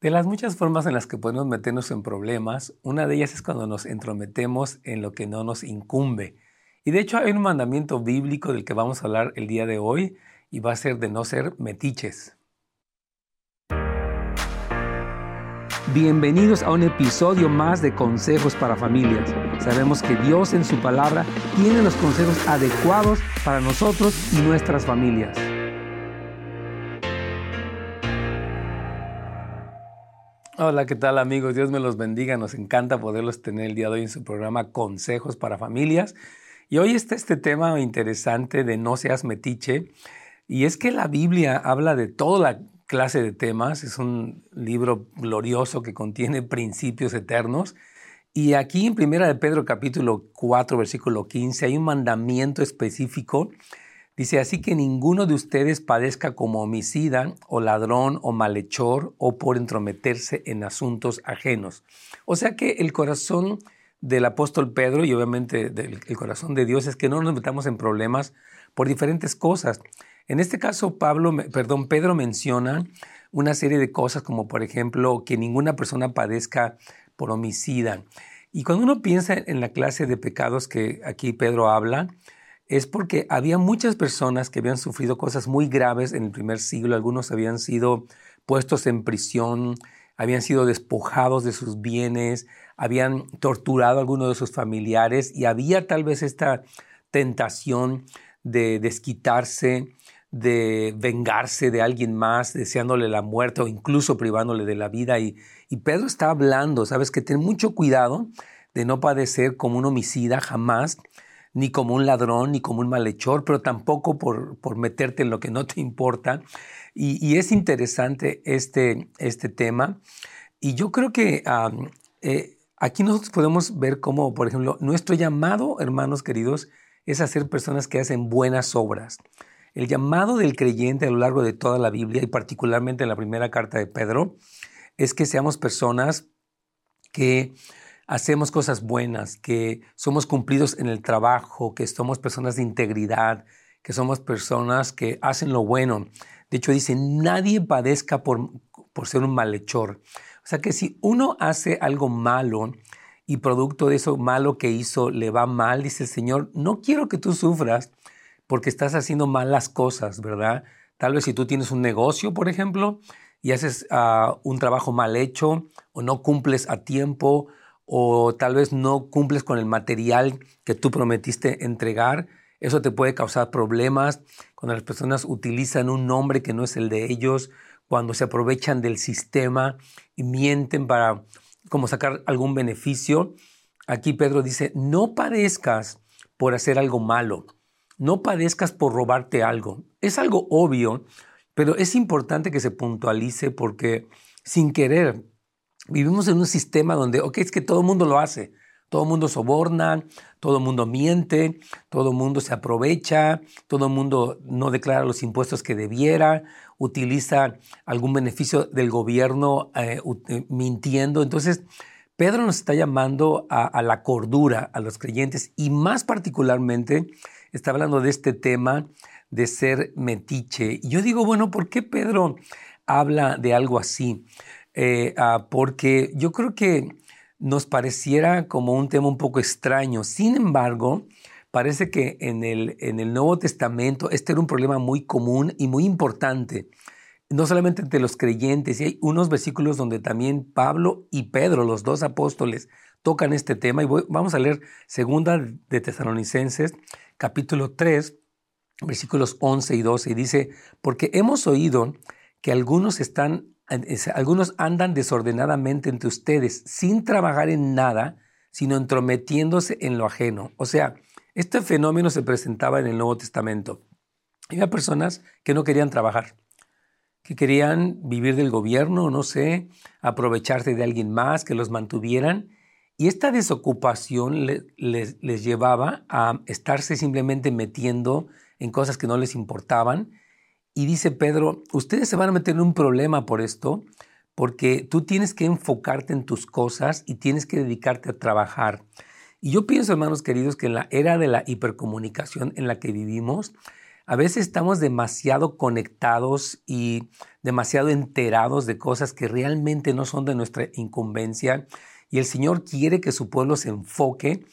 De las muchas formas en las que podemos meternos en problemas, una de ellas es cuando nos entrometemos en lo que no nos incumbe. Y de hecho hay un mandamiento bíblico del que vamos a hablar el día de hoy y va a ser de no ser metiches. Bienvenidos a un episodio más de Consejos para Familias. Sabemos que Dios en su palabra tiene los consejos adecuados para nosotros y nuestras familias. Hola, ¿qué tal amigos? Dios me los bendiga. Nos encanta poderlos tener el día de hoy en su programa Consejos para Familias. Y hoy está este tema interesante de no seas metiche. Y es que la Biblia habla de toda la clase de temas. Es un libro glorioso que contiene principios eternos. Y aquí en Primera de Pedro capítulo 4 versículo 15 hay un mandamiento específico Dice, así que ninguno de ustedes padezca como homicida o ladrón o malhechor o por entrometerse en asuntos ajenos. O sea que el corazón del apóstol Pedro y obviamente el corazón de Dios es que no nos metamos en problemas por diferentes cosas. En este caso, Pablo, perdón, Pedro menciona una serie de cosas como por ejemplo que ninguna persona padezca por homicida. Y cuando uno piensa en la clase de pecados que aquí Pedro habla, es porque había muchas personas que habían sufrido cosas muy graves en el primer siglo, algunos habían sido puestos en prisión, habían sido despojados de sus bienes, habían torturado a algunos de sus familiares y había tal vez esta tentación de desquitarse, de vengarse de alguien más, deseándole la muerte o incluso privándole de la vida. Y, y Pedro está hablando, sabes, que ten mucho cuidado de no padecer como un homicida jamás, ni como un ladrón, ni como un malhechor, pero tampoco por, por meterte en lo que no te importa. Y, es interesante este, este tema. Y yo creo que eh, aquí nosotros podemos ver cómo, por ejemplo, nuestro llamado, hermanos queridos, es hacer personas que hacen buenas obras. El llamado del creyente a lo largo de toda la Biblia y particularmente en la primera carta de Pedro es que seamos personas que hacemos cosas buenas, que somos cumplidos en el trabajo, que somos personas de integridad, que somos personas que hacen lo bueno. De hecho, dice, nadie padezca por, por ser un malhechor. O sea que si uno hace algo malo y producto de eso malo que hizo le va mal, dice el Señor, no quiero que tú sufras porque estás haciendo malas cosas, ¿verdad? Tal vez si tú tienes un negocio, por ejemplo, y haces ah, un trabajo mal hecho o no cumples a tiempo o tal vez no cumples con el material que tú prometiste entregar. Eso te puede causar problemas cuando las personas utilizan un nombre que no es el de ellos, cuando se aprovechan del sistema y mienten para como sacar algún beneficio. Aquí Pedro dice, no padezcas por hacer algo malo, no padezcas por robarte algo. Es algo obvio, pero es importante que se puntualice porque sin querer Vivimos en un sistema donde, ok, es que todo el mundo lo hace. Todo el mundo soborna, todo el mundo miente, todo el mundo se aprovecha, todo el mundo no declara los impuestos que debiera, utiliza algún beneficio del gobierno eh, eh, mintiendo. Entonces, Pedro nos está llamando a, a, la cordura a los creyentes y más particularmente está hablando de este tema de ser metiche. Y yo digo, bueno, ¿por qué Pedro habla de algo así? Eh, ah, porque yo creo que nos pareciera como un tema un poco extraño. Sin embargo, parece que en el, en el Nuevo Testamento este era un problema muy común y muy importante, no solamente entre los creyentes, y hay unos versículos donde también Pablo y Pedro, los dos apóstoles, tocan este tema, y vamos a leer segunda de Tesalonicenses, capítulo 3, versículos 11 y 12, y dice, porque hemos oído que algunos están algunos andan desordenadamente entre ustedes sin trabajar en nada, sino entrometiéndose en lo ajeno. O sea, este fenómeno se presentaba en el Nuevo Testamento. Había personas que no querían trabajar, que querían vivir del gobierno, no sé, aprovecharse de alguien más, que los mantuvieran. Y esta desocupación les llevaba a estarse simplemente metiendo en cosas que no les importaban y dice Pedro, ustedes se van a meter en un problema por esto, porque tú tienes que enfocarte en tus cosas y tienes que dedicarte a trabajar. Y yo pienso, hermanos queridos, que en la era de la hipercomunicación en la que vivimos, a veces estamos demasiado conectados y demasiado enterados de cosas que realmente no son de nuestra incumbencia y el Señor quiere que su pueblo se enfoque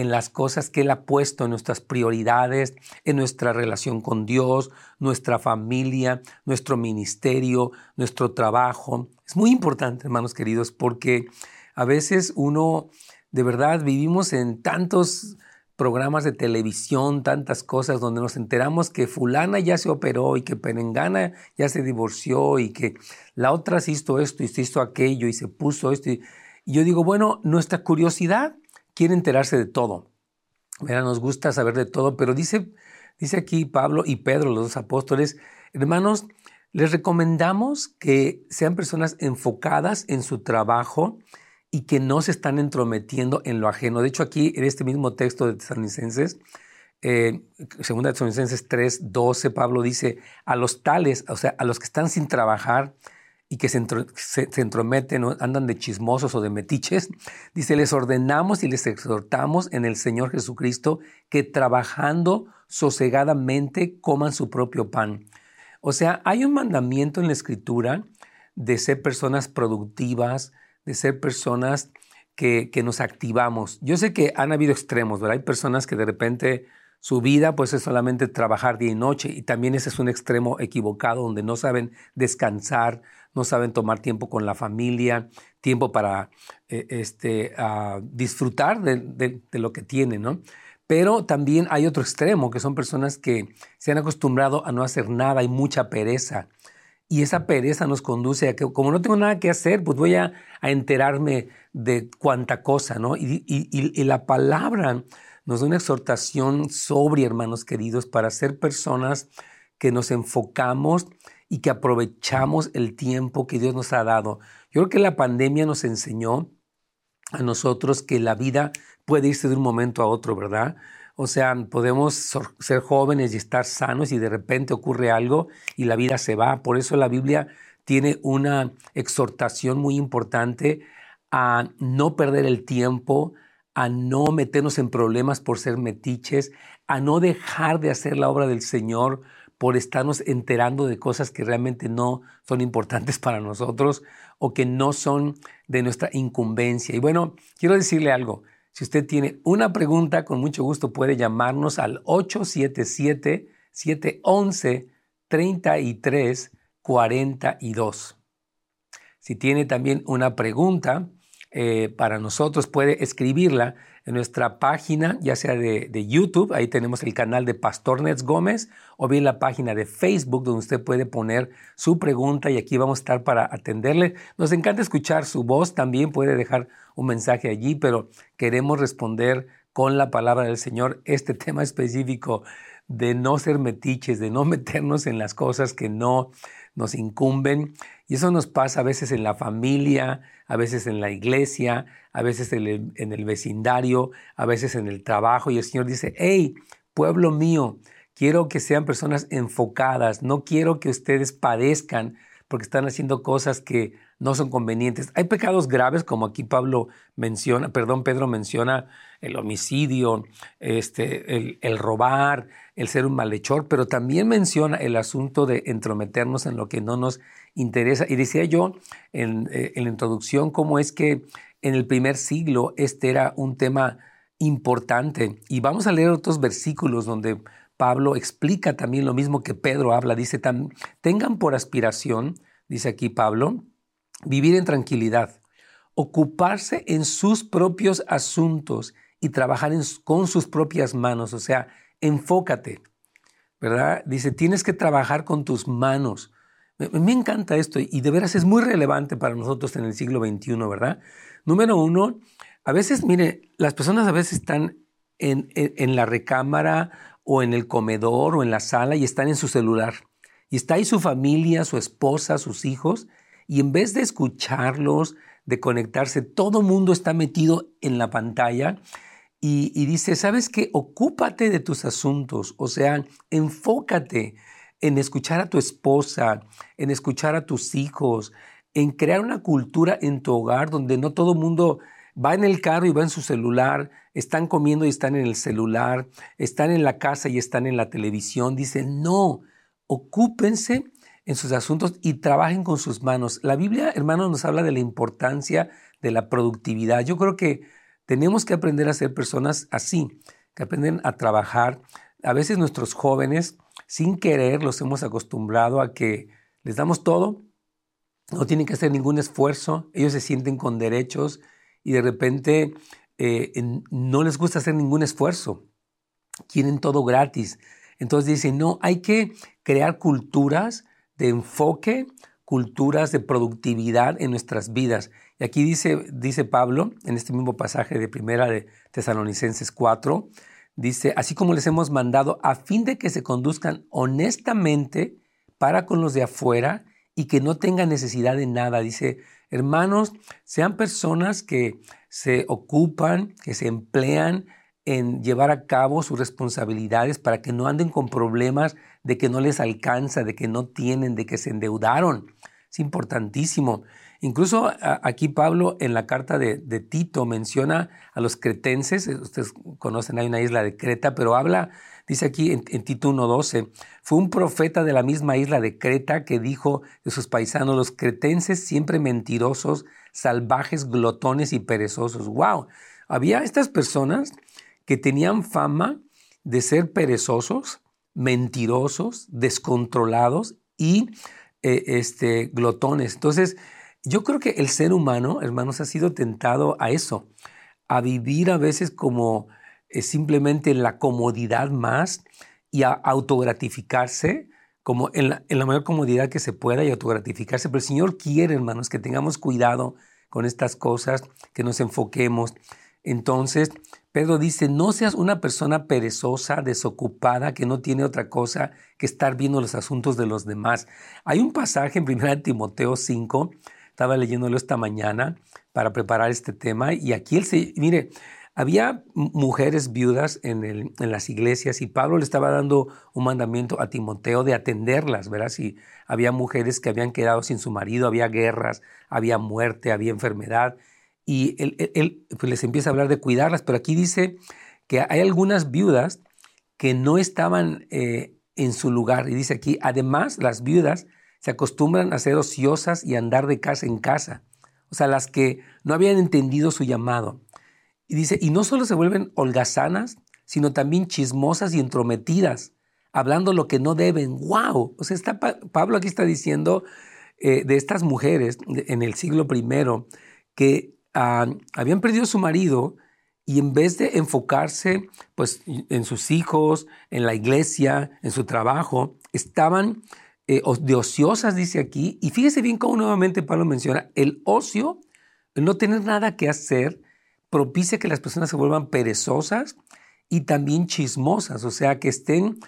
en las cosas que Él ha puesto, en nuestras prioridades, en nuestra relación con Dios, nuestra familia, nuestro ministerio, nuestro trabajo. Es muy importante, hermanos queridos, porque a veces uno, de verdad, vivimos en tantos programas de televisión, tantas cosas donde nos enteramos que fulana ya se operó y que Perengana ya se divorció y que la otra se hizo esto y se hizo aquello y se puso esto. Y yo digo, bueno, nuestra curiosidad quiere enterarse de todo. Mira, nos gusta saber de todo, pero dice, dice aquí Pablo y Pedro, los dos apóstoles, hermanos, les recomendamos que sean personas enfocadas en su trabajo y que no se están entrometiendo en lo ajeno. De hecho, aquí en este mismo texto de Tesalonicenses, eh, segunda Tesalonicenses 3, 12, Pablo dice, a los tales, o sea, a los que están sin trabajar, y que se, entrometen, andan de chismosos o de metiches, dice, les ordenamos y les exhortamos en el Señor Jesucristo que trabajando sosegadamente coman su propio pan. O sea, hay un mandamiento en la Escritura de ser personas productivas, de ser personas que, que nos activamos. Yo sé que han habido extremos, ¿verdad? Hay personas que de repente su vida pues es solamente trabajar día y noche y también ese es un extremo equivocado donde no saben descansar, no saben tomar tiempo con la familia, tiempo para eh, este, disfrutar de, lo que tienen, ¿no? Pero también hay otro extremo, que son personas que se han acostumbrado a no hacer nada, hay mucha pereza. Y esa pereza nos conduce a que, como no tengo nada que hacer, pues voy a, enterarme de cuánta cosa, ¿no? Y, la palabra nos da una exhortación sobre, hermanos queridos, para ser personas que nos enfocamos y que aprovechamos el tiempo que Dios nos ha dado. Yo creo que la pandemia nos enseñó a nosotros que la vida puede irse de un momento a otro, ¿verdad? O sea, podemos ser jóvenes y estar sanos y de repente ocurre algo y la vida se va. Por eso la Biblia tiene una exhortación muy importante a no perder el tiempo, a no meternos en problemas por ser metiches, a no dejar de hacer la obra del Señor por estarnos enterando de cosas que realmente no son importantes para nosotros o que no son de nuestra incumbencia. Y bueno, quiero decirle algo. Si usted tiene una pregunta, con mucho gusto puede llamarnos al 877-711-3342. Si tiene también una pregunta eh, para nosotros, puede escribirla en nuestra página, ya sea de, YouTube, ahí tenemos el canal de Pastor Nets Gómez, o bien la página de Facebook, donde usted puede poner su pregunta y aquí vamos a estar para atenderle. Nos encanta escuchar su voz, también puede dejar un mensaje allí, pero queremos responder con la palabra del Señor este tema específico de no ser metiches, de no meternos en las cosas que no nos incumben. Y eso nos pasa a veces en la familia, a veces en la iglesia, a veces en el, vecindario, a veces en el trabajo. Y el Señor dice, hey, pueblo mío, quiero que sean personas enfocadas, no quiero que ustedes padezcan porque están haciendo cosas que no son convenientes. Hay pecados graves, como aquí Pablo menciona, perdón, Pedro menciona el homicidio, este, el, robar, el ser un malhechor, pero también menciona el asunto de entrometernos en lo que no nos interesa. Y decía yo en, eh, en la introducción cómo es que en el primer siglo este era un tema importante. Y vamos a leer otros versículos donde Pablo explica también lo mismo que Pedro habla. Dice, tengan por aspiración, dice aquí Pablo, vivir en tranquilidad, ocuparse en sus propios asuntos y trabajar con sus propias manos. O sea, enfócate, ¿verdad? Dice, tienes que trabajar con tus manos. Me, encanta esto y de veras es muy relevante para nosotros en el siglo XXI, ¿verdad? Número uno, a veces, mire, las personas a veces están en, en, la recámara o en el comedor o en la sala y están en su celular. Y está ahí su familia, su esposa, sus hijos, y en vez de escucharlos, de conectarse, todo mundo está metido en la pantalla y, y dice, ¿sabes qué? Ocúpate de tus asuntos, o sea, enfócate en escuchar a tu esposa, en escuchar a tus hijos, en crear una cultura en tu hogar donde no todo mundo va en el carro y va en su celular, están comiendo y están en el celular, están en la casa y están en la televisión. Dice, no, ocúpense en sus asuntos y trabajen con sus manos. La Biblia, hermanos, nos habla de la importancia de la productividad. Yo creo que tenemos que aprender a ser personas así, que aprenden a trabajar. A veces nuestros jóvenes, sin querer, los hemos acostumbrado a que les damos todo, no tienen que hacer ningún esfuerzo, ellos se sienten con derechos y de repente eh, no les gusta hacer ningún esfuerzo, quieren todo gratis. Entonces dicen, no, hay que crear culturas de enfoque, culturas de productividad en nuestras vidas. Y aquí dice, dice Pablo, en este mismo pasaje de primera de Tesalonicenses 4, dice, así como les hemos mandado a fin de que se conduzcan honestamente para con los de afuera y que no tengan necesidad de nada. Dice, hermanos, sean personas que se ocupan, que se emplean en llevar a cabo sus responsabilidades para que no anden con problemas de que no les alcanza, de que no tienen, de que se endeudaron. Es importantísimo. Incluso aquí Pablo en la carta de, Tito menciona a los cretenses, eh, ustedes conocen, hay una isla de Creta, pero habla, dice aquí en, en Tito 1.12, fue un profeta de la misma isla de Creta que dijo de sus paisanos, los cretenses siempre mentirosos, salvajes, glotones y perezosos. ¡Wow! Había estas personas que tenían fama de ser perezosos, mentirosos, descontrolados y eh, este, glotones. Entonces, yo creo que el ser humano, hermanos, ha sido tentado a eso, a vivir a veces como eh, simplemente en la comodidad más y a autogratificarse como en la, en la mayor comodidad que se pueda y autogratificarse. Pero el Señor quiere, hermanos, que tengamos cuidado con estas cosas, que nos enfoquemos. Entonces, Pedro dice, no seas una persona perezosa, desocupada, que no tiene otra cosa que estar viendo los asuntos de los demás. Hay un pasaje en 1 Timoteo 5 estaba leyéndolo esta mañana para preparar este tema y aquí él se, mire, había mujeres viudas en, las iglesias y Pablo le estaba dando un mandamiento a Timoteo de atenderlas, ¿verdad? Si había mujeres que habían quedado sin su marido, había guerras, había muerte, había enfermedad y él, él pues les empieza a hablar de cuidarlas, pero aquí dice que hay algunas viudas que no estaban eh, en su lugar y dice aquí, además las viudas se acostumbran a ser ociosas y andar de casa en casa. O sea, las que no habían entendido su llamado. Y dice, y no solo se vuelven holgazanas, sino también chismosas y entrometidas, hablando lo que no deben. ¡Wow! O sea, está, Pablo aquí está diciendo eh, de estas mujeres en el siglo I que habían perdido su marido y en vez de enfocarse pues, en sus hijos, en la iglesia, en su trabajo, estaban eh, de ociosas, dice aquí, y fíjese bien cómo nuevamente Pablo menciona, el ocio, no tener nada que hacer, propicia que las personas se vuelvan perezosas y también chismosas, o sea, que estén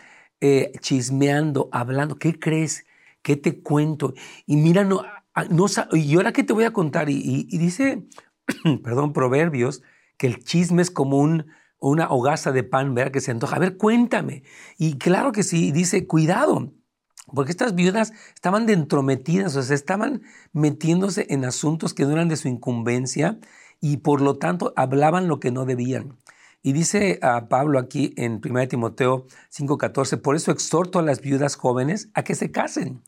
eh, chismeando, hablando, ¿qué crees? ¿Qué te cuento? Y mira, no, ah, no y ahora qué te voy a contar, y, dice, perdón, Proverbios, que el chisme es como un, una hogaza de pan, ¿verdad? Que se antoja. A ver, cuéntame. Y claro que sí, dice, cuidado, porque estas viudas estaban de entrometidas, o sea, estaban metiéndose en asuntos que no eran de su incumbencia y por lo tanto hablaban lo que no debían. Y dice a Pablo aquí en 1 Timoteo 5:14, por eso exhorto a las viudas jóvenes a que se casen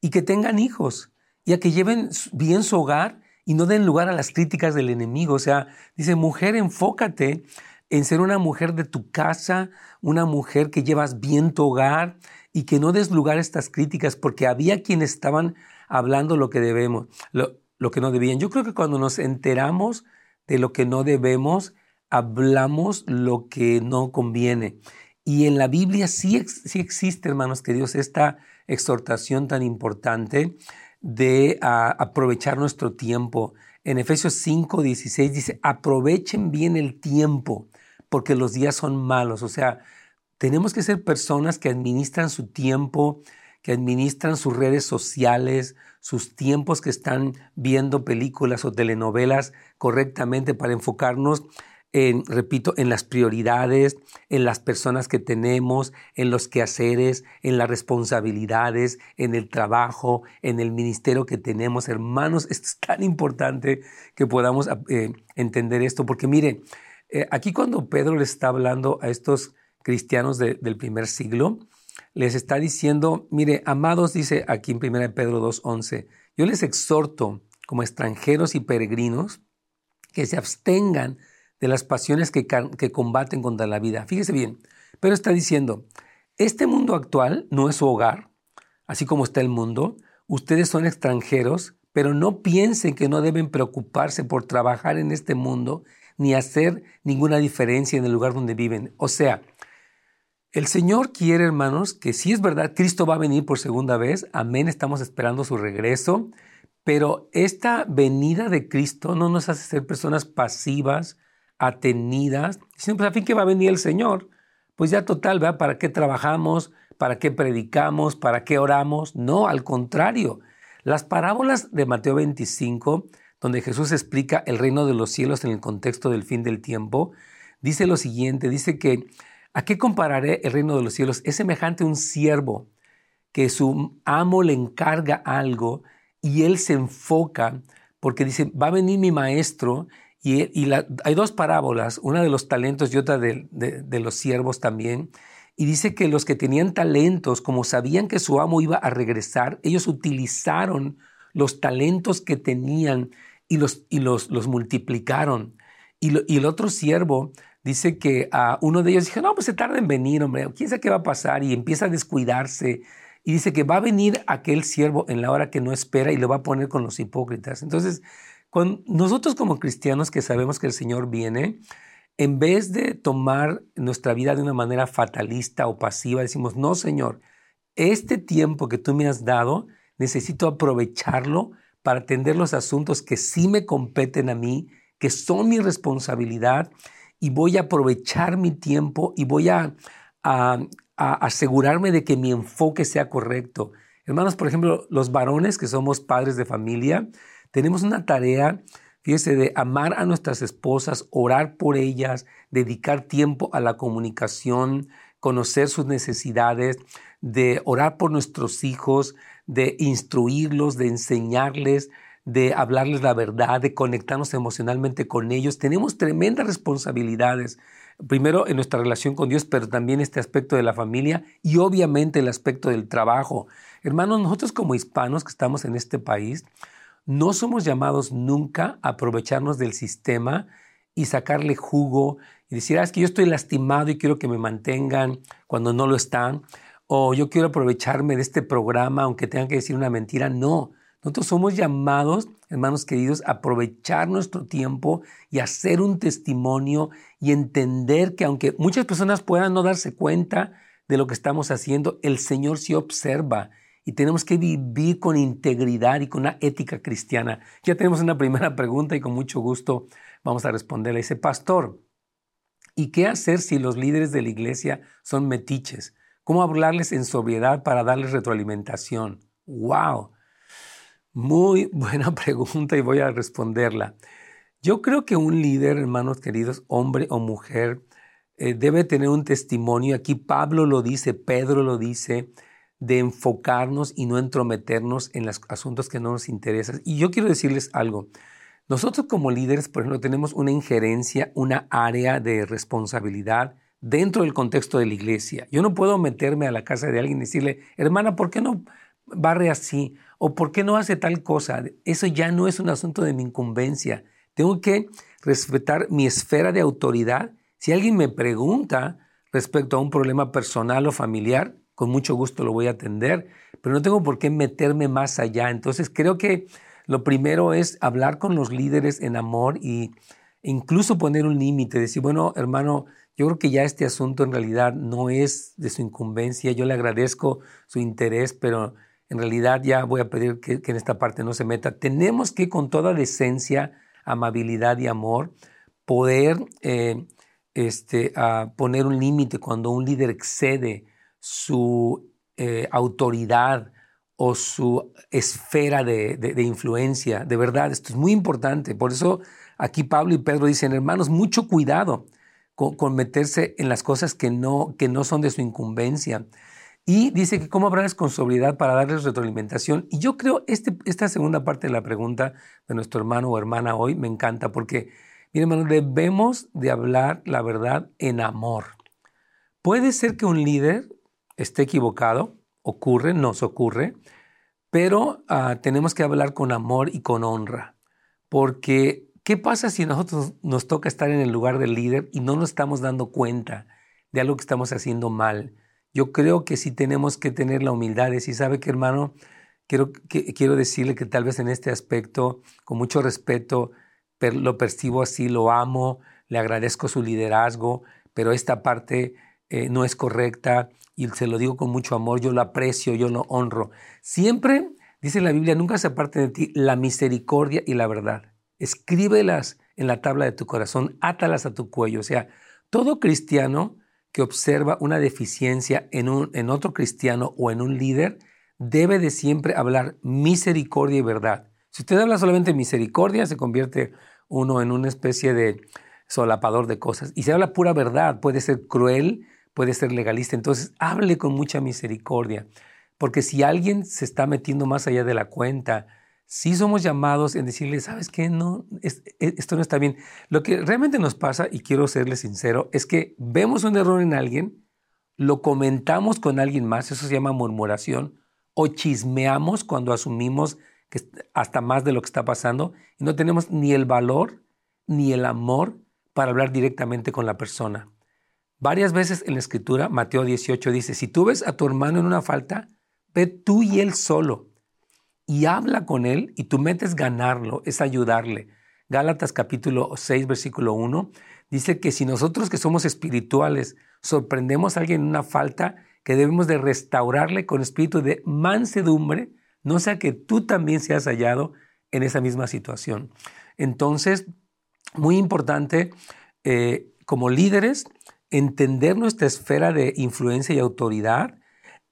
y que tengan hijos y a que lleven bien su hogar y no den lugar a las críticas del enemigo. O sea, dice, mujer, enfócate en ser una mujer de tu casa, una mujer que llevas bien tu hogar, y que no des lugar a estas críticas, porque había quienes estaban hablando lo que debemos, que no debían. Yo creo que cuando nos enteramos de lo que no debemos, hablamos lo que no conviene. Y en la Biblia sí, sí existe, hermanos queridos, esta exhortación tan importante de aprovechar nuestro tiempo. En Efesios 5, 16 dice, aprovechen bien el tiempo, porque los días son malos. O sea, tenemos que ser personas que administran su tiempo, que administran sus redes sociales, sus tiempos que están viendo películas o telenovelas correctamente para enfocarnos en, repito, en las prioridades, en las personas que tenemos, en los quehaceres, en las responsabilidades, en el trabajo, en el ministerio que tenemos. Hermanos, esto es tan importante que podamos eh, entender esto, porque mire, eh, aquí cuando Pedro le está hablando a estos cristianos del primer siglo, les está diciendo, mire, amados, dice aquí en 1 Pedro 2.11, yo les exhorto como extranjeros y peregrinos que se abstengan de las pasiones que, que combaten contra la vida. Fíjese bien, pero está diciendo, este mundo actual no es su hogar, así como está el mundo, ustedes son extranjeros, pero no piensen que no deben preocuparse por trabajar en este mundo ni hacer ninguna diferencia en el lugar donde viven. O sea, el Señor quiere, hermanos, que si es verdad, Cristo va a venir por segunda vez, amén, estamos esperando su regreso, pero esta venida de Cristo no nos hace ser personas pasivas, atenidas, sino pues a fin que va a venir el Señor. Pues ya total, ¿verdad? ¿Para qué trabajamos? ¿Para qué predicamos? ¿Para qué oramos? No, al contrario. Las parábolas de Mateo 25, donde Jesús explica el reino de los cielos en el contexto del fin del tiempo, dice lo siguiente, dice que, ¿a qué compararé el reino de los cielos? Es semejante a un siervo que su amo le encarga algo y él se enfoca porque dice, va a venir mi maestro y, hay dos parábolas, una de los talentos y otra de, los siervos también. Y dice que los que tenían talentos, como sabían que su amo iba a regresar, ellos utilizaron los talentos que tenían y los, y los, los multiplicaron. Y, y, el otro siervo dice que a uno de ellos dijo, no, pues se tarda en venir, hombre, quién sabe qué va a pasar. Y empieza a descuidarse. Y dice que va a venir aquel siervo en la hora que no espera y lo va a poner con los hipócritas. Entonces, nosotros como cristianos que sabemos que el Señor viene, en vez de tomar nuestra vida de una manera fatalista o pasiva, decimos, no, Señor, este tiempo que tú me has dado, necesito aprovecharlo para atender los asuntos que sí me competen a mí, que son mi responsabilidad, y voy a aprovechar mi tiempo y voy a, a asegurarme de que mi enfoque sea correcto. Hermanos, por ejemplo, los varones que somos padres de familia, tenemos una tarea, fíjese, de amar a nuestras esposas, orar por ellas, dedicar tiempo a la comunicación, conocer sus necesidades, de orar por nuestros hijos, de instruirlos, de enseñarles, de hablarles la verdad, de conectarnos emocionalmente con ellos. Tenemos tremendas responsabilidades, primero en nuestra relación con Dios, pero también este aspecto de la familia y obviamente el aspecto del trabajo. Hermanos, nosotros como hispanos que estamos en este país, no somos llamados nunca a aprovecharnos del sistema y sacarle jugo y decir, ah, es que yo estoy lastimado y quiero que me mantengan cuando no lo están, o yo quiero aprovecharme de este programa aunque tengan que decir una mentira. No, nosotros somos llamados, hermanos queridos, a aprovechar nuestro tiempo y hacer un testimonio y entender que aunque muchas personas puedan no darse cuenta de lo que estamos haciendo, el Señor sí observa y tenemos que vivir con integridad y con una ética cristiana. Ya tenemos una primera pregunta y con mucho gusto vamos a responderla. Dice, pastor, ¿y qué hacer si los líderes de la iglesia son metiches? ¿Cómo hablarles en sobriedad para darles retroalimentación? ¡Wow! Muy buena pregunta y voy a responderla. Yo creo que un líder, hermanos queridos, hombre o mujer, eh, debe tener un testimonio. Aquí Pablo lo dice, Pedro lo dice, de enfocarnos y no entrometernos en los asuntos que no nos interesan. Y yo quiero decirles algo. Nosotros como líderes, por ejemplo, tenemos una injerencia, una área de responsabilidad dentro del contexto de la iglesia. Yo no puedo meterme a la casa de alguien y decirle, hermana, ¿por qué no barre así? ¿O por qué no hace tal cosa? Eso ya no es un asunto de mi incumbencia. Tengo que respetar mi esfera de autoridad. Si alguien me pregunta respecto a un problema personal o familiar, con mucho gusto lo voy a atender, pero no tengo por qué meterme más allá. Entonces creo que lo primero es hablar con los líderes en amor y incluso poner un límite, decir, bueno, hermano, yo creo que ya este asunto en realidad no es de su incumbencia, yo le agradezco su interés, pero en realidad ya voy a pedir que, en esta parte no se meta. Tenemos que con toda decencia, amabilidad y amor poder eh, este, poner un límite cuando un líder excede su eh, autoridad o su esfera de, influencia. De verdad, esto es muy importante. Por eso aquí Pablo y Pedro dicen, hermanos, mucho cuidado con, meterse en las cosas que no, que no son de su incumbencia. Y dice que cómo hablarles con sobriedad para darles retroalimentación. Y yo creo este, esta segunda parte de la pregunta de nuestro hermano o hermana hoy me encanta porque, miren hermano, debemos de hablar la verdad en amor. Puede ser que un líder esté equivocado, ocurre, nos ocurre, pero ah, tenemos que hablar con amor y con honra. Porque, ¿qué pasa si nosotros nos toca estar en el lugar del líder y no nos estamos dando cuenta de algo que estamos haciendo mal? Yo creo que sí tenemos que tener la humildad decir, ¿sabe qué, hermano? Quiero, quiero decirle que tal vez en este aspecto, con mucho respeto, lo percibo así, lo amo, le agradezco su liderazgo, pero esta parte eh, no es correcta y se lo digo con mucho amor, yo lo aprecio, yo lo honro. Siempre, dice la Biblia, nunca se aparte de ti la misericordia y la verdad. Escríbelas en la tabla de tu corazón, átalas a tu cuello. O sea, todo cristiano que observa una deficiencia en, un, en otro cristiano o en un líder, debe de siempre hablar misericordia y verdad. Si usted habla solamente misericordia, se convierte uno en una especie de solapador de cosas. Y si habla pura verdad, puede ser cruel, puede ser legalista. Entonces, hable con mucha misericordia. Porque si alguien se está metiendo más allá de la cuenta, sí somos llamados en decirle, ¿sabes qué? No, e, esto no está bien. Lo que realmente nos pasa, y quiero serle sincero, es que vemos un error en alguien, lo comentamos con alguien más, eso se llama murmuración, o chismeamos cuando asumimos que hasta más de lo que está pasando y no tenemos ni el valor ni el amor para hablar directamente con la persona. Varias veces en la escritura, Mateo 18 dice, si tú ves a tu hermano en una falta, ve tú y él solo y habla con él y tú metes ganarlo, es ayudarle. Gálatas capítulo 6, versículo 1, dice que si nosotros que somos espirituales sorprendemos a alguien en una falta, que debemos de restaurarle con espíritu de mansedumbre, no sea que tú también seas hallado en esa misma situación. Entonces, muy importante, eh, como líderes, entender nuestra esfera de influencia y autoridad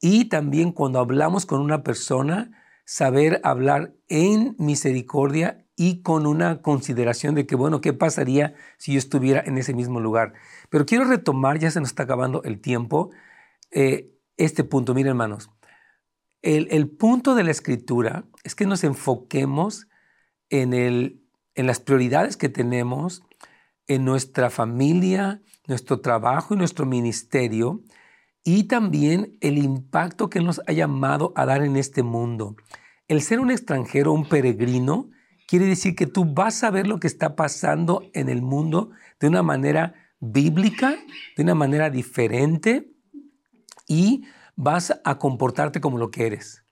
y también cuando hablamos con una persona, saber hablar en misericordia y con una consideración de que, bueno, ¿qué pasaría si yo estuviera en ese mismo lugar? Pero quiero retomar, ya se nos está acabando el tiempo, eh, este punto. Miren, hermanos, el, el, punto de la escritura es que nos enfoquemos en, el, en las prioridades que tenemos, en nuestra familia, nuestro trabajo y nuestro ministerio, y también el impacto que nos ha llamado a dar en este mundo. El ser un extranjero, un peregrino, quiere decir que tú vas a ver lo que está pasando en el mundo de una manera bíblica, de una manera diferente y vas a comportarte como lo que eres.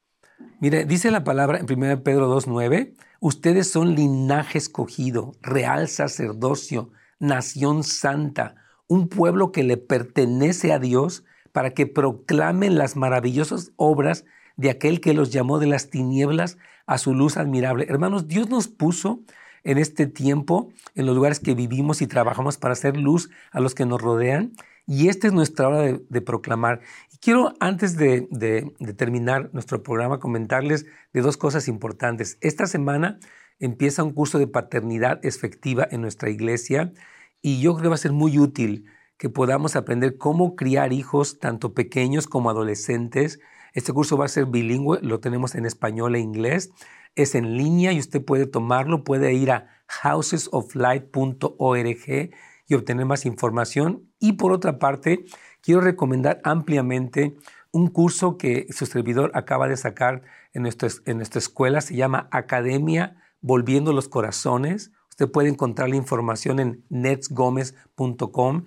Mire, dice la palabra en 1 Pedro 2.9, ustedes son linaje escogido, real sacerdocio, nación santa, un pueblo que le pertenece a Dios para que proclamen las maravillosas obras de aquel que los llamó de las tinieblas a su luz admirable. Hermanos, Dios nos puso en este tiempo, en los lugares que vivimos y trabajamos para hacer luz a los que nos rodean. Y esta es nuestra hora de, proclamar. Y quiero, antes de, de, terminar nuestro programa, comentarles de dos cosas importantes. Esta semana empieza un curso de paternidad efectiva en nuestra iglesia y yo creo que va a ser muy útil que podamos aprender cómo criar hijos, tanto pequeños como adolescentes. Este curso va a ser bilingüe, lo tenemos en español e inglés. Es en línea y usted puede tomarlo, puede ir a housesoflight.org y obtener más información. Y por otra parte, quiero recomendar ampliamente un curso que su servidor acaba de sacar en, nuestra, en nuestra escuela. Se llama Academia Volviendo los Corazones. Usted puede encontrar la información en netsgomez.com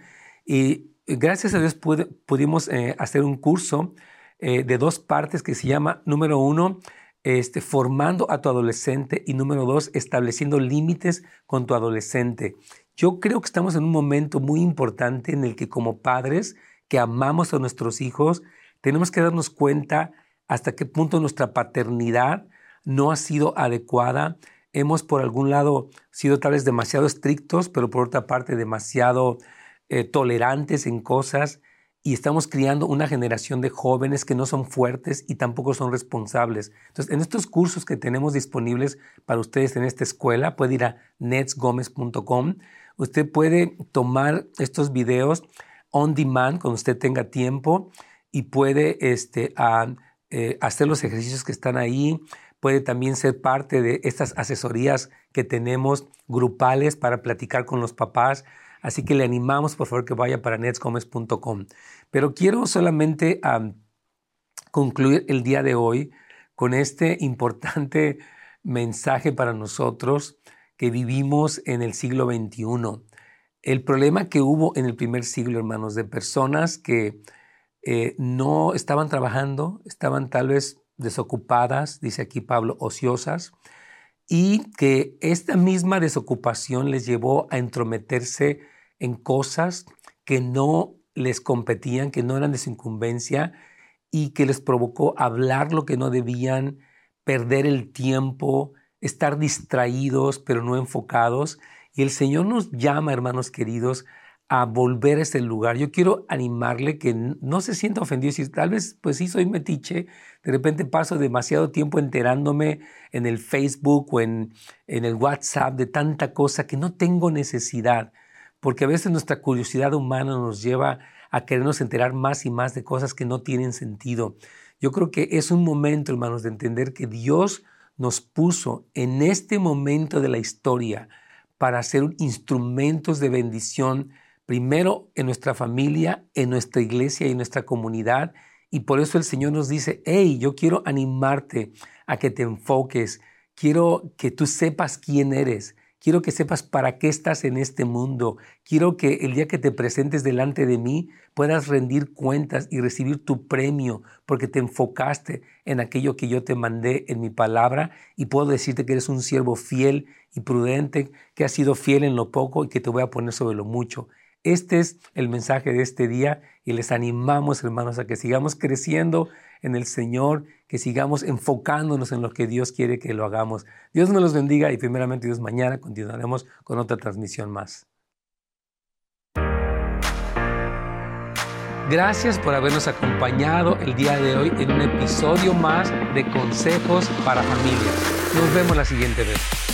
y gracias a Dios pudimos eh, hacer un curso eh, de dos partes que se llama, número uno, este, formando a tu adolescente y número dos, estableciendo límites con tu adolescente. Yo creo que estamos en un momento muy importante en el que como padres que amamos a nuestros hijos, tenemos que darnos cuenta hasta qué punto nuestra paternidad no ha sido adecuada. Hemos por algún lado sido tal vez demasiado estrictos, pero por otra parte demasiado eh, tolerantes en cosas y estamos criando una generación de jóvenes que no son fuertes y tampoco son responsables. Entonces, en estos cursos que tenemos disponibles para ustedes en esta escuela, puede ir a netsgomez.com. Usted puede tomar estos videos on demand cuando usted tenga tiempo y puede este, eh, hacer los ejercicios que están ahí. Puede también ser parte de estas asesorías que tenemos grupales para platicar con los papás. Así que le animamos, por favor, que vaya para netscomes.com. Pero quiero solamente concluir el día de hoy con este importante mensaje para nosotros que vivimos en el siglo XXI. El problema que hubo en el primer siglo, hermanos, de personas que eh, no estaban trabajando, estaban tal vez desocupadas, dice aquí Pablo, ociosas, y que esta misma desocupación les llevó a entrometerse en cosas que no les competían, que no eran de su incumbencia y que les provocó hablar lo que no debían, perder el tiempo, estar distraídos pero no enfocados. Y el Señor nos llama, hermanos queridos, a volver a ese lugar. Yo quiero animarle que no se sienta ofendido si tal vez pues sí soy metiche, de repente paso demasiado tiempo enterándome en el Facebook o en, en el WhatsApp de tanta cosa que no tengo necesidad, porque a veces nuestra curiosidad humana nos lleva a querernos enterar más y más de cosas que no tienen sentido. Yo creo que es un momento, hermanos, de entender que Dios nos puso en este momento de la historia para ser instrumentos de bendición primero en nuestra familia, en nuestra iglesia y en nuestra comunidad. Y por eso el Señor nos dice, hey, yo quiero animarte a que te enfoques, quiero que tú sepas quién eres, quiero que sepas para qué estás en este mundo, quiero que el día que te presentes delante de mí puedas rendir cuentas y recibir tu premio porque te enfocaste en aquello que yo te mandé en mi palabra y puedo decirte que eres un siervo fiel y prudente, que has sido fiel en lo poco y que te voy a poner sobre lo mucho. Este es el mensaje de este día y les animamos, hermanos, a que sigamos creciendo en el Señor, que sigamos enfocándonos en lo que Dios quiere que lo hagamos. Dios nos los bendiga y primeramente Dios mañana continuaremos con otra transmisión más. Gracias por habernos acompañado el día de hoy en un episodio más de Consejos para Familias. Nos vemos la siguiente vez.